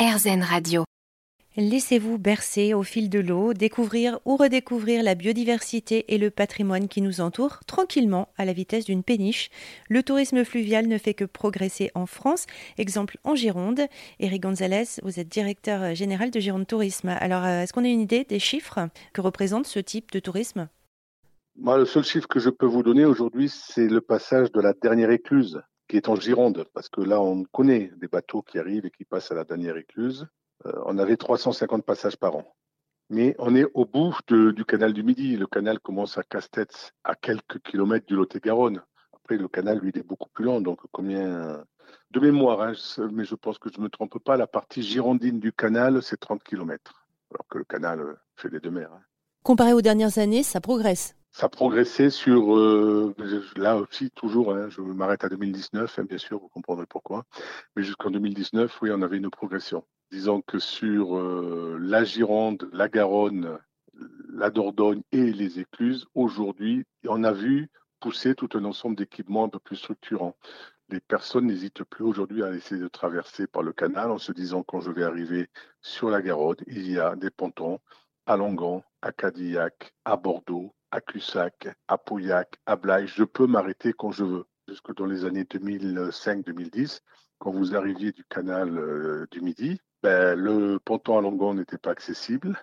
RZN Radio. Laissez-vous bercer au fil de l'eau, découvrir ou redécouvrir la biodiversité et le patrimoine qui nous entoure tranquillement à la vitesse d'une péniche. Le tourisme fluvial ne fait que progresser en France. Exemple en Gironde. Eric Gonzalez, vous êtes directeur général de Gironde Tourisme. Alors, euh, est-ce qu'on a une idée des chiffres que représente ce type de tourisme? Moi, le seul chiffre que je peux vous donner aujourd'hui, c'est le passage de la dernière écluse qui est en Gironde, parce que là, on connaît des bateaux qui arrivent et qui passent à la dernière écluse. Euh, on avait 350 passages par an. Mais on est au bout du canal du Midi. Le canal commence à Castets, à quelques kilomètres du Lot-et-Garonne. Après, le canal, lui, il est beaucoup plus long. Donc, combien de mémoire, hein, mais je pense que je ne me trompe pas, la partie girondine du canal, c'est 30 kilomètres. Alors que le canal euh, fait les deux mers. Hein. Comparé aux dernières années, ça progresse ça progressait sur, euh, là aussi, toujours, hein, je m'arrête à 2019, hein, bien sûr, vous comprendrez pourquoi, mais jusqu'en 2019, oui, on avait une progression. Disons que sur euh, la Gironde, la Garonne, la Dordogne et les écluses, aujourd'hui, on a vu pousser tout un ensemble d'équipements un peu plus structurants. Les personnes n'hésitent plus aujourd'hui à essayer de traverser par le canal en se disant quand je vais arriver sur la Garonne, il y a des pontons à Langon, à Cadillac, à Bordeaux, à Cussac, à Pauillac, à Blaye. Je peux m'arrêter quand je veux. Jusque dans les années 2005-2010, quand vous arriviez du canal euh, du Midi, ben, le ponton à Longon n'était pas accessible.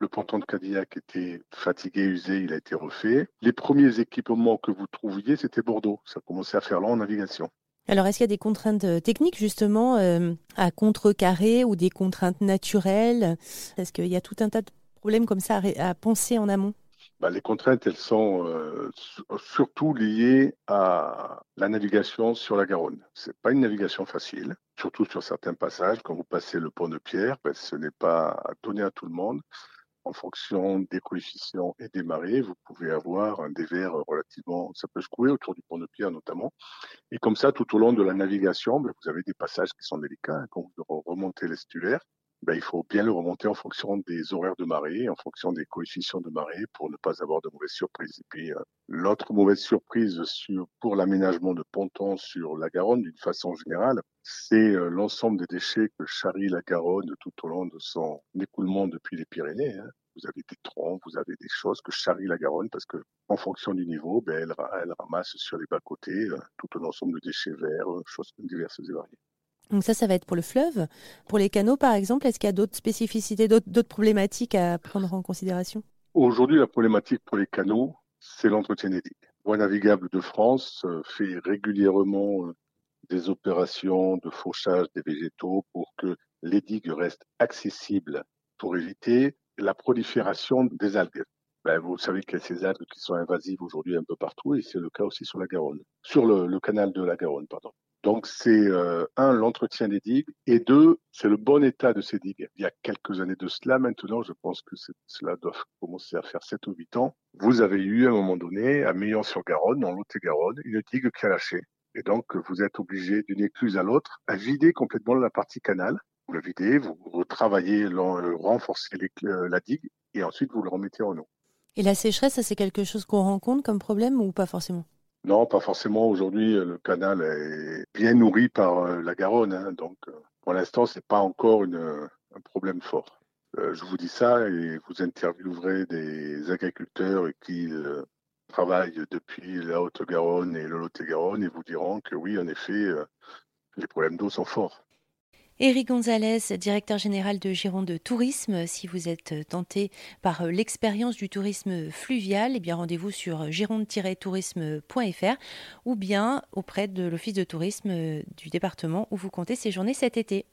Le ponton de Cadillac était fatigué, usé, il a été refait. Les premiers équipements que vous trouviez, c'était Bordeaux. Ça commençait à faire long en navigation. Alors, est-ce qu'il y a des contraintes euh, techniques justement euh, à contrecarrer ou des contraintes naturelles? Est-ce qu'il y a tout un tas de problèmes comme ça à penser en amont? Bah, les contraintes, elles sont euh, surtout liées à la navigation sur la Garonne. Ce n'est pas une navigation facile, surtout sur certains passages. Quand vous passez le pont de Pierre, ben, ce n'est pas donné à tout le monde. En fonction des coefficients et des marées, vous pouvez avoir un dévers relativement, ça peut secouer autour du pont de Pierre notamment. Et comme ça, tout au long de la navigation, ben, vous avez des passages qui sont délicats. Hein, quand vous remontez l'estuaire, ben, il faut bien le remonter en fonction des horaires de marée, en fonction des coefficients de marée pour ne pas avoir de mauvaises surprises. Et puis, euh, l'autre mauvaise surprise sur, pour l'aménagement de pontons sur la Garonne, d'une façon générale, c'est euh, l'ensemble des déchets que charrie la Garonne tout au long de son écoulement depuis les Pyrénées. Hein. Vous avez des troncs, vous avez des choses que charrie la Garonne parce que, en fonction du niveau, ben, elle, ramasse sur les bas-côtés euh, tout un ensemble de déchets verts, choses diverses et variées. Donc ça, ça va être pour le fleuve. Pour les canaux, par exemple, est-ce qu'il y a d'autres spécificités, d'autres problématiques à prendre en considération? Aujourd'hui, la problématique pour les canaux, c'est l'entretien des digues. Voie navigable de France euh, fait régulièrement euh, des opérations de fauchage des végétaux pour que les digues restent accessibles pour éviter la prolifération des algues. Ben, vous savez qu'il y a ces algues qui sont invasives aujourd'hui un peu partout et c'est le cas aussi sur la Garonne, sur le, le canal de la Garonne, pardon. Donc c'est euh, un l'entretien des digues et deux c'est le bon état de ces digues. Il y a quelques années de cela, maintenant je pense que cela doit commencer à faire 7 ou 8 ans. Vous avez eu à un moment donné à Meillon-sur-Garonne, dans Lot-et-Garonne, une digue qui a lâché. Et donc vous êtes obligé d'une écluse à l'autre à vider complètement la partie canal. Vous la videz, vous retravaillez, renforcez euh, la digue et ensuite vous le remettez en eau. Et la sécheresse, c'est quelque chose qu'on rencontre comme problème ou pas forcément? Non, pas forcément. Aujourd'hui, le canal est bien nourri par euh, la Garonne. Hein, donc, euh, pour l'instant, c'est pas encore un problème fort. Euh, je vous dis ça et vous interviewerez des agriculteurs qui travaillent depuis la Haute-Garonne et le Lot-et-Garonne et vous diront que oui, en effet, les problèmes d'eau sont forts. Éric Gonzalez, directeur général de Gironde Tourisme. Si vous êtes tenté par l'expérience du tourisme fluvial, eh bien rendez-vous sur gironde-tourisme.fr ou bien auprès de l'office de tourisme du département où vous comptez séjourner cet été.